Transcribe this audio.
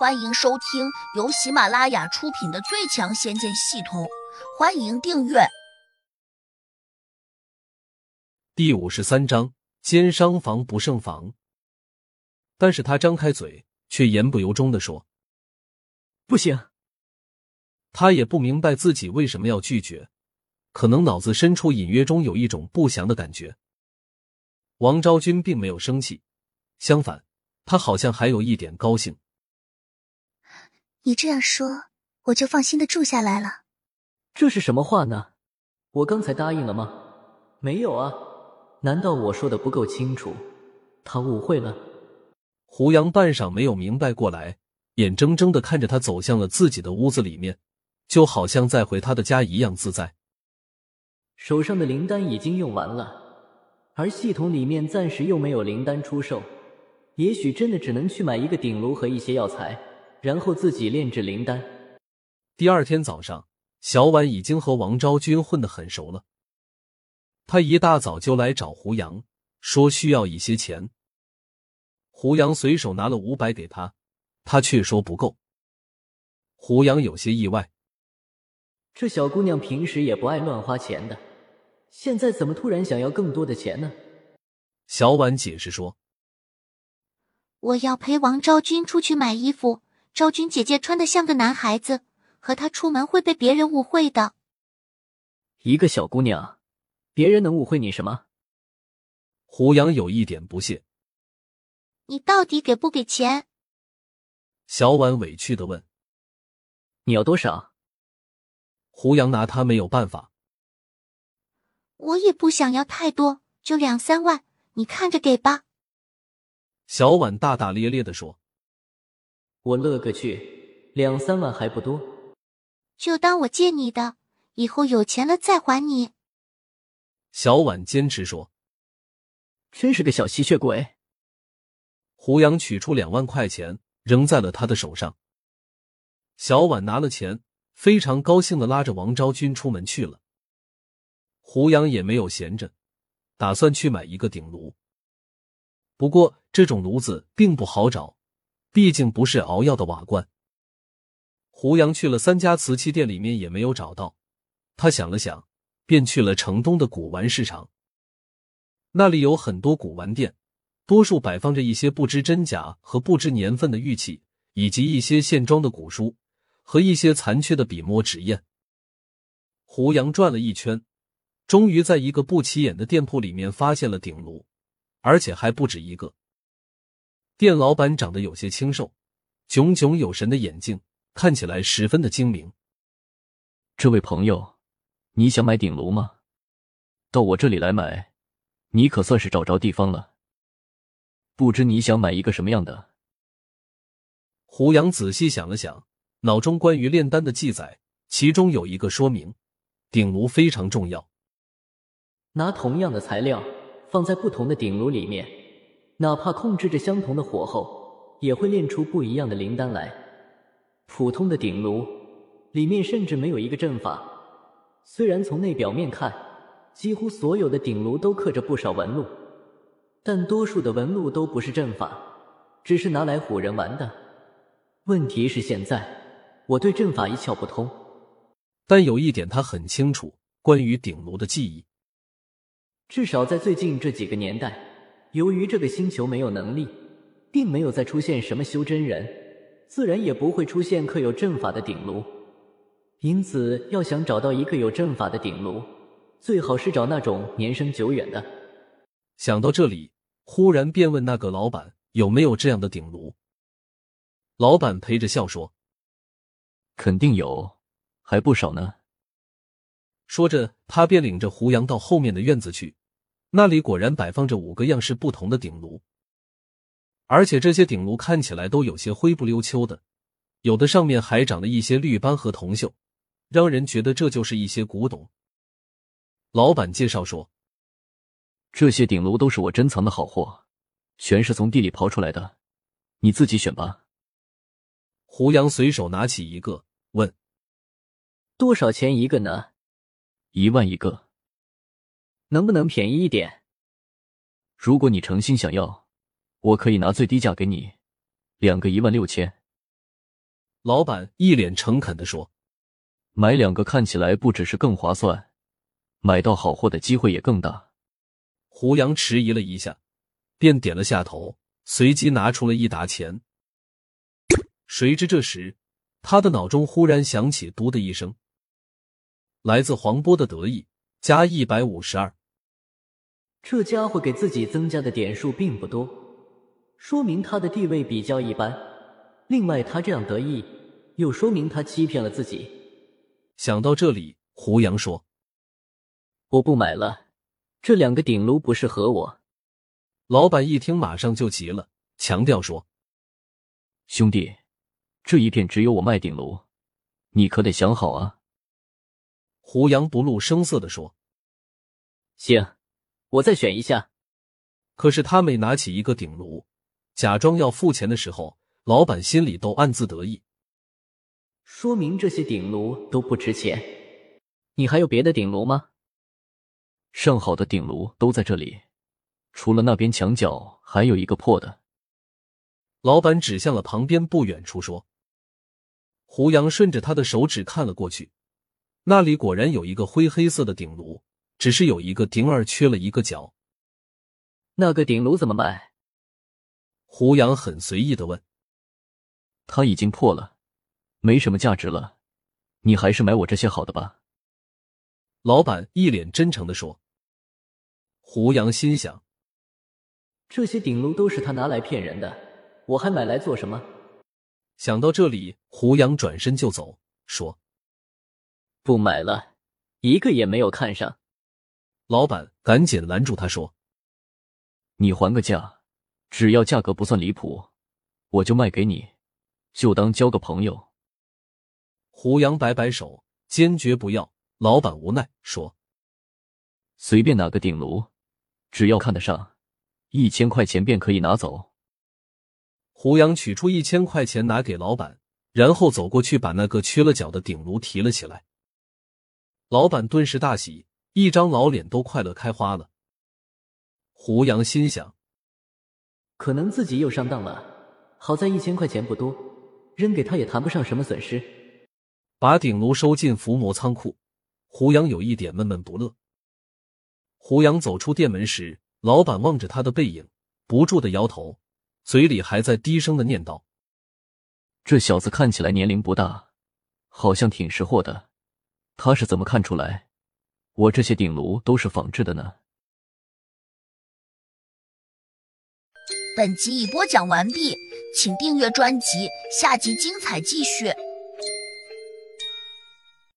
欢迎收听由喜马拉雅出品的《最强仙剑系统》，欢迎订阅。第五十三章：奸商防不胜防。但是他张开嘴，却言不由衷的说：“不行。”他也不明白自己为什么要拒绝，可能脑子深处隐约中有一种不祥的感觉。王昭君并没有生气，相反，他好像还有一点高兴。你这样说，我就放心的住下来了。这是什么话呢？我刚才答应了吗？没有啊，难道我说的不够清楚？他误会了。胡杨半晌没有明白过来，眼睁睁的看着他走向了自己的屋子里面，就好像在回他的家一样自在。手上的灵丹已经用完了，而系统里面暂时又没有灵丹出售，也许真的只能去买一个鼎炉和一些药材。然后自己炼制灵丹。第二天早上，小婉已经和王昭君混得很熟了。他一大早就来找胡杨，说需要一些钱。胡杨随手拿了五百给他，他却说不够。胡杨有些意外，这小姑娘平时也不爱乱花钱的，现在怎么突然想要更多的钱呢？小婉解释说：“我要陪王昭君出去买衣服。”昭君姐姐穿的像个男孩子，和她出门会被别人误会的。一个小姑娘，别人能误会你什么？胡杨有一点不屑。你到底给不给钱？小婉委屈的问。你要多少？胡杨拿他没有办法。我也不想要太多，就两三万，你看着给吧。小婉大大咧咧的说。我乐个去，两三万还不多，就当我借你的，以后有钱了再还你。小婉坚持说：“真是个小吸血鬼。”胡杨取出两万块钱，扔在了他的手上。小婉拿了钱，非常高兴的拉着王昭君出门去了。胡杨也没有闲着，打算去买一个鼎炉。不过这种炉子并不好找。毕竟不是熬药的瓦罐。胡杨去了三家瓷器店，里面也没有找到。他想了想，便去了城东的古玩市场。那里有很多古玩店，多数摆放着一些不知真假和不知年份的玉器，以及一些现装的古书和一些残缺的笔墨纸砚。胡杨转了一圈，终于在一个不起眼的店铺里面发现了鼎炉，而且还不止一个。店老板长得有些清瘦，炯炯有神的眼睛看起来十分的精明。这位朋友，你想买鼎炉吗？到我这里来买，你可算是找着地方了。不知你想买一个什么样的？胡杨仔细想了想，脑中关于炼丹的记载，其中有一个说明，鼎炉非常重要。拿同样的材料放在不同的鼎炉里面。哪怕控制着相同的火候，也会炼出不一样的灵丹来。普通的鼎炉里面甚至没有一个阵法，虽然从内表面看，几乎所有的鼎炉都刻着不少纹路，但多数的纹路都不是阵法，只是拿来唬人玩的。问题是现在我对阵法一窍不通，但有一点他很清楚，关于鼎炉的记忆，至少在最近这几个年代。由于这个星球没有能力，并没有再出现什么修真人，自然也不会出现刻有阵法的鼎炉。因此，要想找到一个有阵法的鼎炉，最好是找那种年生久远的。想到这里，忽然便问那个老板有没有这样的鼎炉。老板陪着笑说：“肯定有，还不少呢。”说着，他便领着胡杨到后面的院子去。那里果然摆放着五个样式不同的鼎炉，而且这些鼎炉看起来都有些灰不溜秋的，有的上面还长了一些绿斑和铜锈，让人觉得这就是一些古董。老板介绍说：“这些鼎炉都是我珍藏的好货，全是从地里刨出来的，你自己选吧。”胡杨随手拿起一个，问：“多少钱一个呢？”“一万一个。”能不能便宜一点？如果你诚心想要，我可以拿最低价给你，两个一万六千。老板一脸诚恳的说：“买两个看起来不只是更划算，买到好货的机会也更大。”胡杨迟疑了一下，便点了下头，随即拿出了一沓钱。谁知这时，他的脑中忽然响起“嘟”的一声，来自黄波的得意加一百五十二。这家伙给自己增加的点数并不多，说明他的地位比较一般。另外，他这样得意，又说明他欺骗了自己。想到这里，胡杨说：“我不买了，这两个顶炉不适合我。”老板一听，马上就急了，强调说：“兄弟，这一片只有我卖顶炉，你可得想好啊。”胡杨不露声色的说：“行，我再选一下。”可是他每拿起一个顶炉，假装要付钱的时候，老板心里都暗自得意，说明这些顶炉都不值钱。你还有别的顶炉吗？上好的顶炉都在这里，除了那边墙角还有一个破的。老板指向了旁边不远处说：“胡杨顺着他的手指看了过去，那里果然有一个灰黑色的顶炉，只是有一个顶儿缺了一个角。那个顶炉怎么卖？”胡杨很随意的问。它已经破了，没什么价值了，你还是买我这些好的吧。”老板一脸真诚的说。胡杨心想：这些顶炉都是他拿来骗人的，我还买来做什么？想到这里，胡杨转身就走，说：“不买了，一个也没有看上。”老板赶紧拦住他说：“你还个价，只要价格不算离谱，我就卖给你。”就当交个朋友。胡杨摆摆手，坚决不要。老板无奈说：“随便哪个顶炉，只要看得上，一千块钱便可以拿走。”胡杨取出一千块钱拿给老板，然后走过去把那个缺了角的顶炉提了起来。老板顿时大喜，一张老脸都快乐开花了。胡杨心想：可能自己又上当了，好在一千块钱不多。扔给他也谈不上什么损失。把鼎炉收进伏魔仓库，胡杨有一点闷闷不乐。胡杨走出店门时，老板望着他的背影，不住的摇头，嘴里还在低声的念叨：“这小子看起来年龄不大，好像挺识货的。他是怎么看出来我这些顶炉都是仿制的呢？”本集已播讲完毕。请订阅专辑，下集精彩继续。